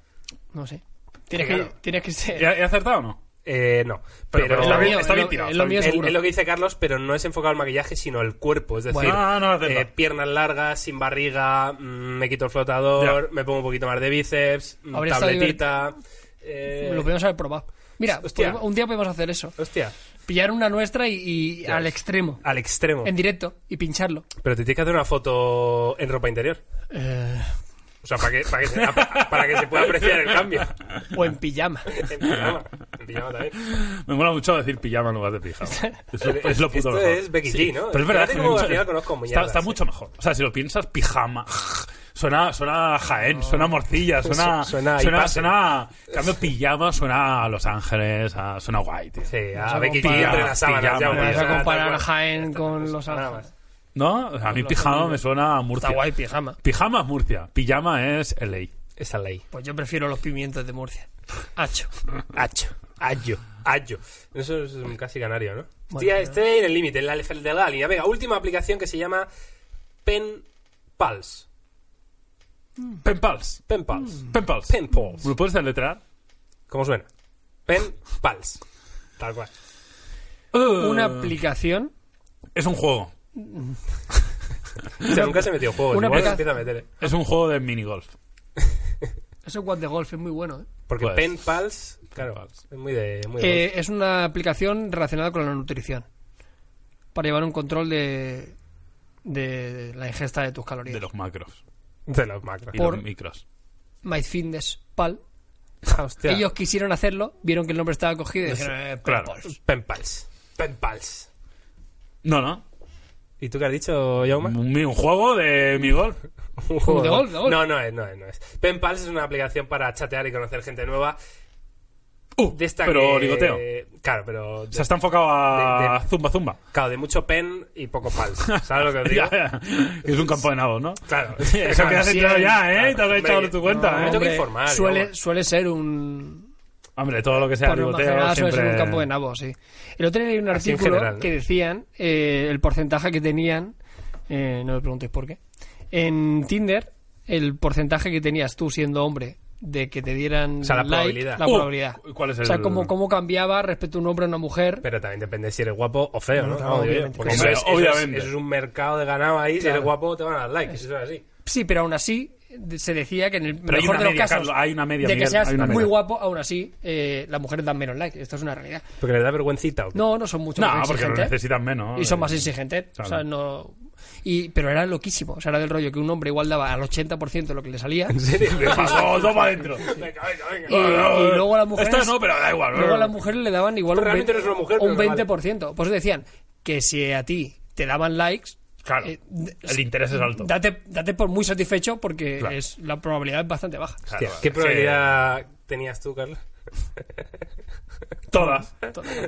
No sé. Tienes Claro. que, tienes que ser. ¿He, acertado o no? Eh, no. Pero- Pero, pero Es lo está bien- mío, está es bien lo- tirado, es lo mío es, lo que dice Carlos, pero no es enfocado al maquillaje, sino el cuerpo. Es decir, Bueno. Ah, no, no, eh, piernas largas, sin barriga, mm, me quito el flotador, Ya. me pongo un poquito más de bíceps, mm, Habría tabletita. eh, Lo podemos haber probado. Mira, Hostia. un día podemos hacer eso. Hostia, Pillar una nuestra y, al extremo. al extremo. En directo y pincharlo. Pero te tienes que hacer una foto en ropa interior. Eh, O sea, para que, para que, se, para que se pueda apreciar el cambio. o en pijama. En pijama. En pijama también. Me mola mucho decir pijama en lugar de pijama. Es lo, es lo puto Esto mejor. es Becky G, ¿no? Pero es verdad cómo mucho- al final conozco está, muñecas, está ¿eh? mucho mejor. O sea, si lo piensas, pijama. Suena, suena Jaén, suena Morcilla, suena. Su- suena suena, suena- En cambio, pijama suena a Los Ángeles, a- suena guay, tío. Sí, Vamos a a Becky G entre las sábanas. o a comparar. Jaén con Los Nada Ángeles. ¿No? A mí pijama me suena a Murcia. Está guay pijama. Pijama es Murcia, pijama es LA. Esa ley. Pues yo prefiero los pimientos de Murcia. Hacho. Acho. Ayo. Ayo. Eso es un casi canario, ¿no? Bueno, Estoy, estoy ahí en el límite, en la de la línea. Venga, última aplicación que se llama Pen Pals. Pen Pals. Pen Pals. Pen Pals. Pen Pals. ¿Me lo puedes deletrear? ¿Cómo suena? Pen Pals. Tal cual. Una aplicación. Es un juego. O sea, nunca se metió en juegos. Una Igual se aplica- empieza a meter, ¿eh? Es un juego de minigolf. What de Golf es muy bueno. ¿eh? Porque Pues- Pen Pals, claro, Pals. es muy de... Muy Eh, es una aplicación relacionada con la nutrición. Para llevar un control de, de la ingesta de tus calorías. De los macros De los macros. y Por- los micros. MyFitnessPal. Ah, hostia. Ellos quisieron hacerlo, vieron que el nombre estaba cogido y dijeron, eh, Claro. Penpals. Penpals. Penpals. No, no. ¿Y tú qué has dicho, Yauma? Un, un juego de mi golf. Un juego De golf, de golf. No, no es, no es, no es. Penpals es una aplicación para chatear y conocer gente nueva. Uh, De esta pero que- ligoteo. Claro, pero... O sea, está enfocado a De- de- zumba zumba. Claro, de mucho pen y poco pals. ¿Sabes lo que os digo? Ya, ya. Es un campo de nabos, ¿no? Claro. Eso que has sí, entrado ya, ¿eh? claro, Te has hombre, echado tu cuenta, no, ¿eh? me tengo que informar, Suele, suele ser un... Hombre, todo lo que sea por suele siempre... ser un campo de nabos, sí. El otro día leí un Así artículo general, ¿no? que decían eh, el porcentaje que tenían, eh, no me preguntéis por qué, en Tinder, el porcentaje que tenías tú siendo hombre de que te dieran O sea, la like, probabilidad. la Uh, probabilidad. ¿cuál es O sea, cómo, cómo cambiaba respecto a un hombre a una mujer. Pero también depende si eres guapo o feo, ¿no? Obviamente. Porque eso, es, eso es- obviamente. eso es un mercado de ganado ahí. Si eres guapo, te van a dar like. Eso es así. Sí, pero aún así se decía que en el Pero hay mejor una de los media, casos Carlos, hay una media, de que Miguel, seas hay una muy media. guapo, aún así eh, las mujeres dan menos like. Esto es una realidad. Porque les da vergüencita. ¿o qué? No, no son mucho No, más porque lo exigentes. necesitan menos. Y son eh. más exigentes. O sea, Claro. no... Y, pero era loquísimo. O sea, era del rollo que un hombre igual daba al 80% de lo que le salía. ¿En serio? Toma adentro. Venga, venga, venga. Y, y luego a las mujeres. Esta no, pero da igual. Luego a las mujeres le daban igual un, realmente 20, eres una mujer, un pero vale. 20%. Por eso decían que si a ti te daban likes. Claro, eh, el interés es alto. Date, date por muy satisfecho porque Claro. es, la probabilidad es bastante baja. Hostia, ¿Qué sí. probabilidad tenías tú, Carlos? Todas.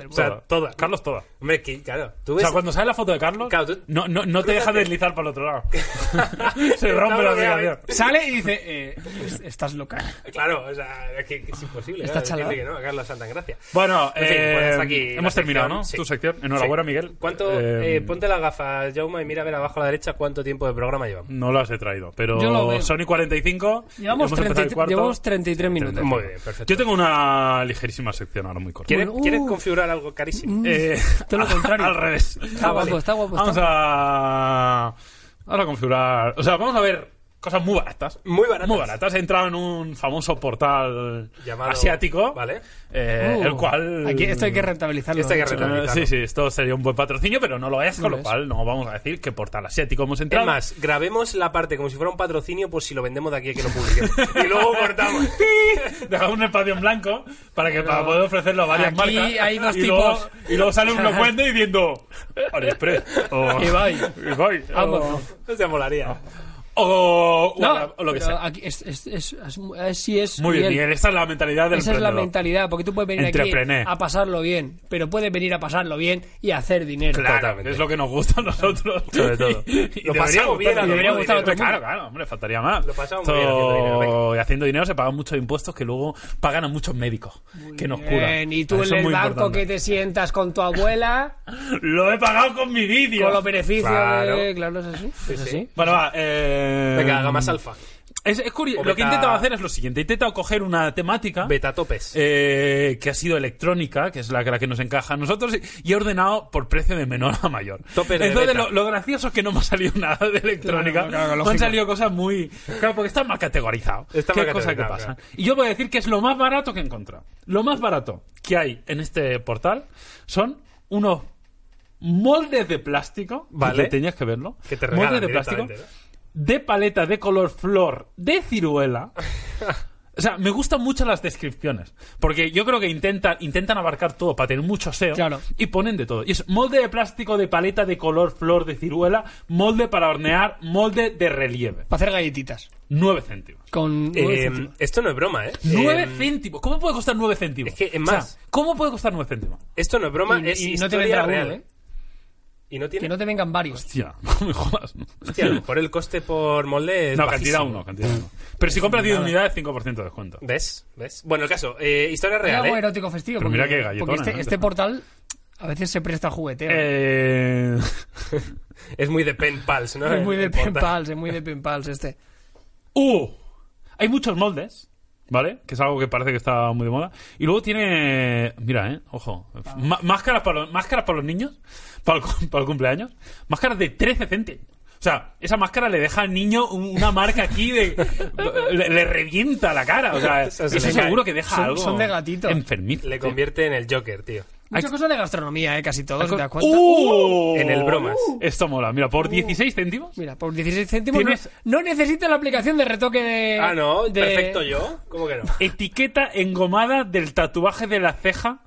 O sea, todas. Carlos, todas. Hombre, que, claro. Tú O ves... sea, cuando sale la foto de Carlos, Claro, tú- no, no, no te deja deslizar para el otro lado. Se rompe la aplicación. Sale y dice: eh, es- Estás loca. Claro, o sea, es que, es imposible. Está claro, que no a Carlos Santagracia. Bueno, En fin, eh, pues hasta aquí hemos terminado, sección, ¿no? sí. Tu sección. Enhorabuena, Sí. Miguel. ¿Cuánto, Eh, eh, ponte las gafas, Jauma, y mira a ver abajo a la derecha cuánto tiempo de programa llevamos. No las he traído, pero. Sony 45. Llevamos, hemos empezado el 33 cuarto. llevamos 33 minutos. Muy bien, perfecto. Yo tengo una ligerísima sección ahora muy corta. ¿Quieres, Bueno, ¿quieres uh. configurar algo carísimo? Eh, Todo lo contrario. Al revés. Está guapo, está guapo. Vamos está. a. Vamos a configurar. O sea, vamos a ver cosas muy baratas. Muy baratas. Muy baratas. He entrado en un famoso portal Llamado- asiático. Vale. eh, Uh, el cual. Aquí esto hay que rentabilizarlo. Esto hay que ¿no? rentabilizarlo. Sí, sí, esto sería un buen patrocinio, pero no lo es, No con lo es. cual no vamos a decir qué portal asiático hemos Es entrado. más, grabemos la parte como si fuera un patrocinio por si lo vendemos de aquí a que lo publiquemos. y luego cortamos. Dejamos un espacio en blanco para que para poder ofrecerlo a varias Aquí marcas. hay dos y tipos. Luego, y luego sale un locuente diciendo AliExpress. O, Ibai. Ibai, o- Ambos. Se molaría. O, o No, o lo que sea. aquí es, es, es, es- es- sí es Muy bien, Miguel. Esta es la mentalidad del Esa es la emprendedor. mentalidad, porque tú puedes venir aquí a pasarlo bien, pero puedes venir a pasarlo bien y a hacer dinero. Claro, Totalmente. es lo que nos gusta a nosotros. Sobre todo. Y, y Lo debería pasamos bien el Debería gustar el Claro, claro, hombre, faltaría más. Lo pasamos muy Esto- bien haciendo dinero, venga. Y haciendo dinero se pagan muchos impuestos que luego pagan a muchos médicos que nos curan. Bien, y tú Eso en el muy banco importante. que te sientas con tu abuela, Lo he pagado con mi vídeo. con los beneficios Claro. de... Claro, es así. es sí. así. Bueno, va. Eh... Venga, haga más alfa. Es, es curioso. Lo que he intentado hacer es lo siguiente. He intentado coger una temática Beta topes. eh, que ha sido electrónica, que es la, que- la que nos encaja a nosotros, y, he ordenado por precio de menor a mayor. Topper de Entonces, beta. lo, lo gracioso es que no me ha salido nada de electrónica. Claro, claro, me han salido cosas muy... Claro, porque está más categorizado. Está ¿Qué más cosa que categorizado, pasa? Y yo voy a decir que es lo más barato que he encontrado. Lo más barato que hay en este portal son unos moldes de plástico. Vale. Que tenías que verlo. Que te regalan moldes de plástico directamente, de paleta de color flor de ciruela. O sea, me gustan mucho las descripciones. Porque yo creo que intentan, intentan abarcar todo para tener mucho SEO. Claro. Y ponen de todo. Y es molde de plástico de paleta de color flor de ciruela, molde para hornear, molde de relieve. Para hacer galletitas. 9 céntimos. Con nueve Eh, esto no es broma, ¿eh? 9 Eh, céntimos. ¿Cómo puede costar 9 céntimos? Es que, en O sea, más- ¿Cómo puede costar 9 céntimos? Esto no es broma, Y, es y no te historia vendrá real. uno, ¿eh? Y no tiene... Que no te vengan varios. Hostia, no me jodas. Hostia, a lo mejor el coste por molde es No, bajísimo. cantidad 1, cantidad 1. Pero si compras 10 unidades, 5% de descuento. ¿Ves? ¿Ves? Bueno, el caso, eh, historia real, algo ¿eh? erótico festivo. Pero porque, mira qué galletona, porque este, ¿eh? este portal a veces se presta al jugueteo. Eh... Es muy de pen pals, ¿no? es muy de El portal. penpals, es muy de penpals este. ¡Uh! Hay muchos moldes, ¿vale? Que es algo que parece que está muy de moda. Y luego tiene. Mira, ¿eh? Ojo. Máscaras, para los, máscaras para los niños, para el, cu- para el cumpleaños. Máscaras de 13 céntimos. O sea, esa máscara le deja al niño un- una marca aquí de. le, le revienta la cara. O sea, Eso se seguro que deja Son- algo. son de gatito. Enfermizo. Le tío. convierte en el Joker, tío. Muchas cosas de gastronomía, ¿eh? Casi todo, si te das cuenta. ¡Uh! En el bromas. Esto mola. Mira, por 16 céntimos. Mira, por 16 céntimos Tienes- no, no necesitas la aplicación de retoque de... Ah, no, de- perfecto yo. ¿Cómo que no? Etiqueta engomada del tatuaje de la ceja.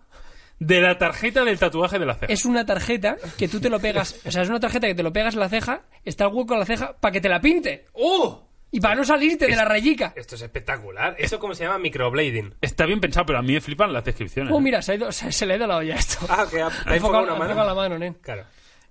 De la tarjeta del tatuaje de la ceja. Es una tarjeta que tú te lo pegas, o sea, es una tarjeta que te lo pegas en la ceja, está el hueco en la ceja para que te la pinte. ¡Uh! Y para no salirte de la rayica. Esto es espectacular. ¿Eso cómo se llama? Microblading. Está bien pensado, pero a mí me flipan las descripciones. Oh, ¿eh? mira, se, ha ido- se, se le ha ido la olla a esto. Ah, que ha, ha enfocado una ha mano. enfocado la mano, nen. Claro.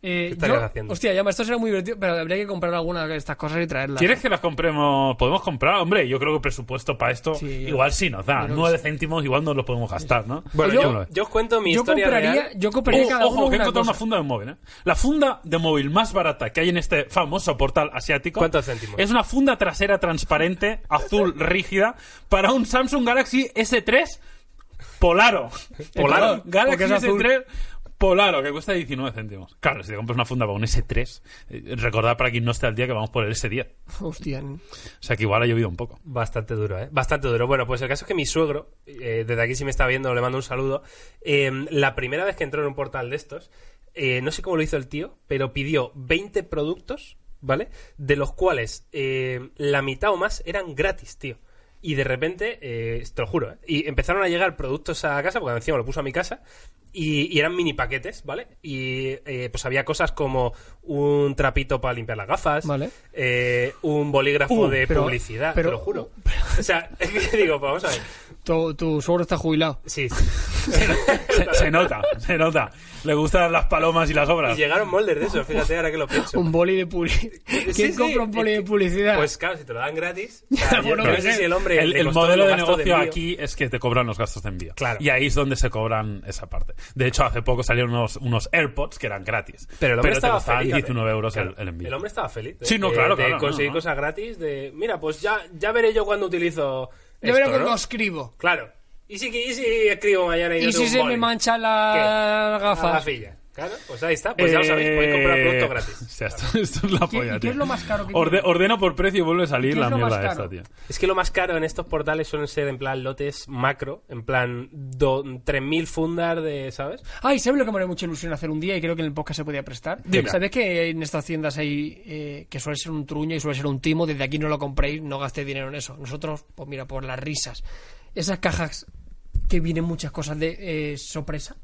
Eh, ¿Qué estarías yo- haciendo? Hostia, llama, esto será muy divertido, pero habría que comprar alguna de estas cosas y traerlas. ¿Quieres que las compremos? ¿Podemos comprar? Hombre, yo creo que el presupuesto para esto Sí, yo- igual sí nos da. yo creo que 9 sí. céntimos igual nos lo podemos gastar, ¿no? Bueno, Yo- yo, yo os cuento mi yo historia compraría, real. yo compraría Oh, cada ojo, uno que he encontrado una funda de móvil, ¿eh? La funda de móvil más barata que hay en este famoso portal asiático. ¿Cuántos céntimos? Es una funda trasera transparente, azul, rígida, para un Samsung Galaxy S3 Polaro. Polaro. Galaxy porque es azul. S3 Polaro, que cuesta 19 céntimos. Claro, si te compras una funda para un S3, eh, recordad para quien no esté al día que vamos por el S10. Hostia. O sea que igual ha llovido un poco. Bastante duro, ¿eh? Bastante duro. Bueno, pues el caso es que mi suegro, eh, desde aquí si me está viendo, le mando un saludo. eh, la primera vez que entró en un portal de estos, eh, no sé cómo lo hizo el tío, pero pidió 20 productos, ¿vale? De los cuales eh, la mitad o más eran gratis, tío. Y de repente, eh, te lo juro, ¿eh? y empezaron a llegar productos a casa, porque encima lo puso a mi casa, y, y eran mini paquetes, ¿vale? Y eh, pues había cosas como un trapito para limpiar las gafas, Vale. eh, un bolígrafo Uh, de pero- publicidad, pero- te lo juro. O sea, es que digo, pues vamos a ver. Tu, tu suegro está jubilado. Sí, sí. Se, se nota, se nota. Le gustan las palomas y las Y obras. llegaron moldes de eso, fíjate ahora que lo pienso. Un boli de publicidad. ¿Quién Sí, sí, compra un boli de publicidad? Pues claro, si te lo dan gratis. o sea, yo Bueno, no que sé sé. si el hombre. El, el modelo de negocio aquí es que te cobran los gastos de envío. Claro. Y ahí es donde se cobran esa parte. De hecho, hace poco salieron unos, unos AirPods que eran gratis. Pero el hombre te estaba costaban feliz. 19 euros Claro, el, el envío. El hombre estaba feliz. de- Sí, no, de- claro, De claro, conseguir no, no. cosas gratis. De. Mira, pues ya, ya veré yo cuando utilizo. Yo esto, veré cuando ¿no? escribo. Claro. ¿Y si, y si escribo mañana y, no ¿Y si se boli? me mancha la ¿Qué? gafas? La gafilla. Claro, pues ahí está. Pues ya lo sabéis, podéis comprar Eh, productos gratis. o sea, esto, esto es la ¿Qué- polla, y qué tío. es lo más caro que Orde- ordeno por precio y vuelve a salir ¿Qué la es mierda esta, tío. Es que lo más caro en estos portales suelen ser en plan lotes macro, en plan do- 3.000 fundas de, ¿sabes? Ay, ¿sabes lo que me haría mucha ilusión hacer un día y creo que en el podcast se podía prestar? Dime. ¿Sabes que en estas tiendas hay eh, que suele ser un truño y suele ser un timo? Desde aquí no lo compréis, no gastéis dinero en eso. Nosotros, pues mira, por las risas. Esas cajas que vienen muchas cosas de eh, sorpresa.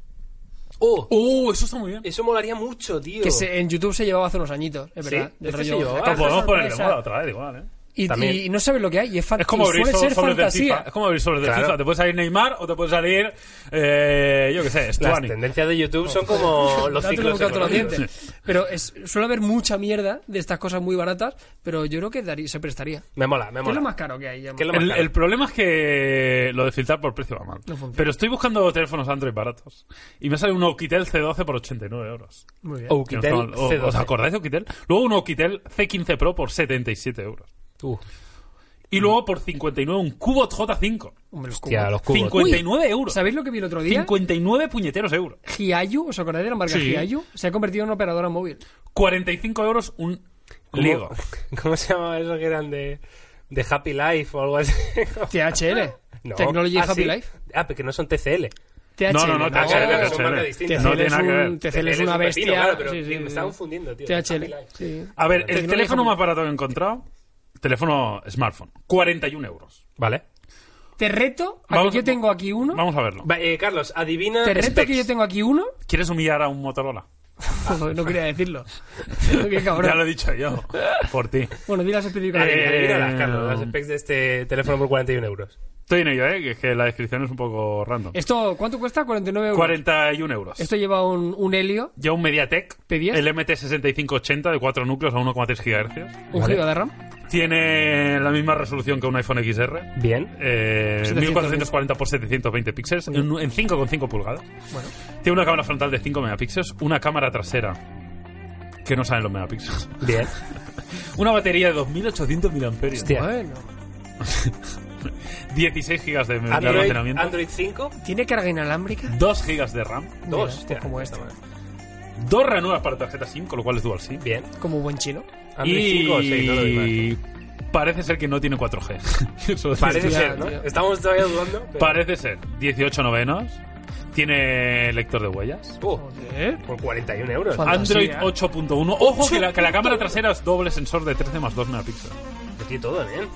¡Oh! ¡Uh! Eso está muy bien. Eso molaría mucho, tío. Que se- en YouTube se llevaba hace unos añitos, es Sí, verdad. este Del se rollo, llevaba. la Lo caja podemos poner de sorpresa. moda otra vez, igual, ¿eh? Y, También. y no sabes lo que hay. Y es, Es como abrir suele ser fantasía. FIFA. Es como abrir sobres Claro. FIFA. Te puede salir Neymar o te puede salir, eh, yo qué sé, Las Stuani. tendencias de YouTube son como los ciclos dientes. Pero es, suele haber mucha mierda de estas cosas muy baratas, pero yo creo que daría- se prestaría. Me mola, me ¿Qué es mola. lo más caro que hay? Gemma? ¿Qué es lo más El, caro? el problema es que lo de filtrar por precio va mal. No. Pero estoy buscando teléfonos Android baratos. Y me sale un Oukitel C12 por 89 euros. Muy bien. Que no Oukitel está mal. ¿O- C12. ¿Os acordáis de Oukitel? Luego un Oukitel C15 Pro por 77 euros. Uh, Y luego por 59 un Cubot J5. Hombre, los hostia, cubos. los cubos. 59 euros. ¿Sabéis lo que vi el otro día? 59 puñeteros euros. Hiayu, ¿os acordáis de la marca Sí. Hiayu? Se ha convertido en una operadora móvil. 45 euros un ¿Cómo- Lego. ¿Cómo se llama eso que eran de, de Happy Life o algo así? THL. No. Technology Ah, Happy sí. Life. Ah, porque no son TCL. THL. No, no, no, THL. TCL es que una bestia. claro, pero Sí, sí, me estaba confundiendo, tío. THL. A ver, el teléfono más barato que he encontrado, teléfono smartphone, 41 euros. Vale. Te reto a Vamos- que yo tengo aquí uno. Vamos a verlo. Va, eh, Carlos, adivina. Te reto specs. que yo tengo aquí uno. ¿Quieres humillar a un Motorola? no, no quería decirlo. Qué cabrón. Ya lo he dicho yo, por ti. Bueno, di las especificaciones. Eh, Carlos, las specs de este teléfono por 41 euros. Estoy en ello, ¿eh? Que es que la descripción es un poco random. Esto, ¿cuánto cuesta? 49 euros. 41 euros. Esto lleva un, un Helio, Ya un MediaTek, ¿Pedías? el MT6580 de 4 núcleos a 1,3 GHz. un Vale. giga de RAM. Tiene la misma resolución que un iPhone XR. Bien. Eh, 720. 1440 x 720 píxeles en, en 5,5 pulgadas. Bueno. Tiene una cámara frontal de 5 megapíxeles, una cámara trasera que no saben los megapíxeles. Bien. Una batería de 2800 mAh. Hostia. Bueno. 16 GB de, de Android, almacenamiento. Android 5. ¿Tiene carga inalámbrica? 2 GB de RAM. Mira, Dos. pues hostia. Dos ranuras para tarjeta SIM, con lo cual es dual SIM. Bien. Como buen chino. Android y 5 o 6, no lo digo parece ser que no tiene 4G. Eso es Parece ser, ¿no? tío. Estamos todavía dudando. pero- Parece ser 18 novenos, Tiene lector de huellas. Uh, por 41 euros. Fantasía. Android 8.1. Ojo que la, que la cámara trasera es doble sensor de 13 más 2 megapíxeles. Que tiene todo bien.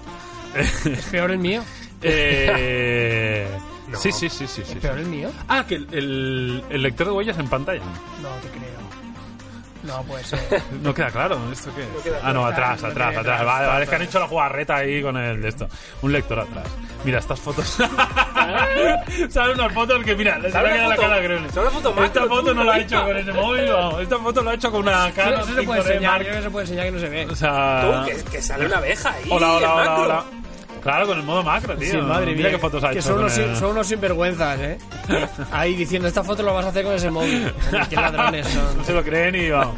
Es peor el mío. Eh... No. Sí, sí, sí, sí, Es sí. peor el mío. Ah, que el, el- el lector de huellas en pantalla. No te creo. No puede ser. No queda claro, ¿esto qué es? queda ah, no, atrás, No atrás, queda atrás. atrás, Vale, vale, es que han hecho la jugarreta ahí con el de esto. Un lector atrás. Mira, estas fotos. Sale una foto que, mira, le Sale quedado la cara una foto Esta foto no la ha hecho con ese móvil, vamos. Esta foto la ha hecho con una cara. eso se puede enseñar. Yo que se puede enseñar que no se ve. O sea. Tú, que, que sale una abeja ahí. Hola, hola, hola, hola. Claro, con el modo macro, tío. Sí, madre Mira mía. qué fotos ha que hecho. son unos, el- sin- son unos sinvergüenzas, ¿eh? Ahí diciendo, esta foto lo vas a hacer con ese móvil. Qué ladrones No son. se lo creen y vamos.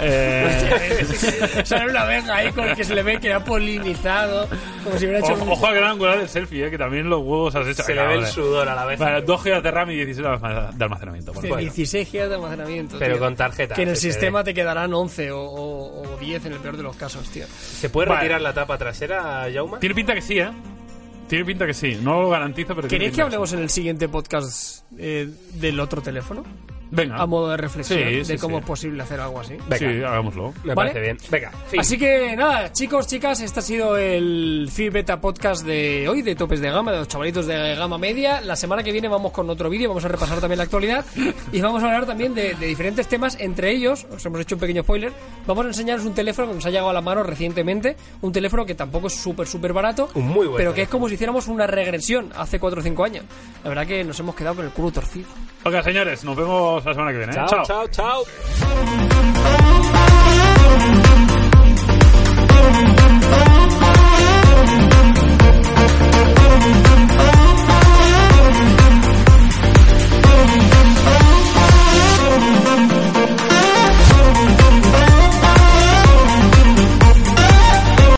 Eh, Sale una abeja ahí con que se le ve que ha polinizado. Como si hubiera hecho ojo, un... ojo al gran angular del selfie, eh, que también los huevos has hecho. Se le ve el sudor a la abeja. Vale, 2 GB de RAM y 16 de almacenamiento. Bueno, de bueno. 16 GB de almacenamiento. Pero tío. con tarjeta. Que en el sistema te quedarán 11 o, o- o 10 en el peor de los casos, tío. ¿Se puede Vale. retirar la tapa trasera, Jauma? Tiene pinta que sí, ¿eh? Tiene pinta que sí. No lo garantizo, pero ¿Queréis que hablemos en el siguiente podcast eh, del otro teléfono? Venga. A modo de reflexión Sí, sí, de cómo sí. es posible hacer algo así. Venga. Sí, hagámoslo. Me ¿Vale? parece bien. Venga, fin. Así que nada, chicos, chicas, este ha sido el Feed Beta Podcast de hoy, de topes de gama, de los chavalitos de gama media. La semana que viene vamos con otro vídeo, vamos a repasar también la actualidad y vamos a hablar también de, de diferentes temas, entre ellos, os hemos hecho un pequeño spoiler, vamos a enseñaros un teléfono que nos ha llegado a la mano recientemente, un teléfono que tampoco es súper, súper barato, Un muy buen pero que es como si hiciéramos una regresión hace 4 o 5 años. La verdad que nos hemos quedado con el culo torcido. Ok, señores, nos vemos vemos la semana que viene. ¿eh? chao, chao. chao. chao.